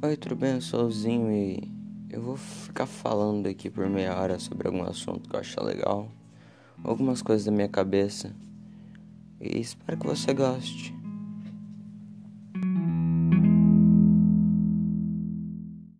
Oi, tudo bem? Eu sou o e eu vou ficar falando aqui por meia hora sobre algum assunto que eu achar legal, algumas coisas da minha cabeça e espero que você goste.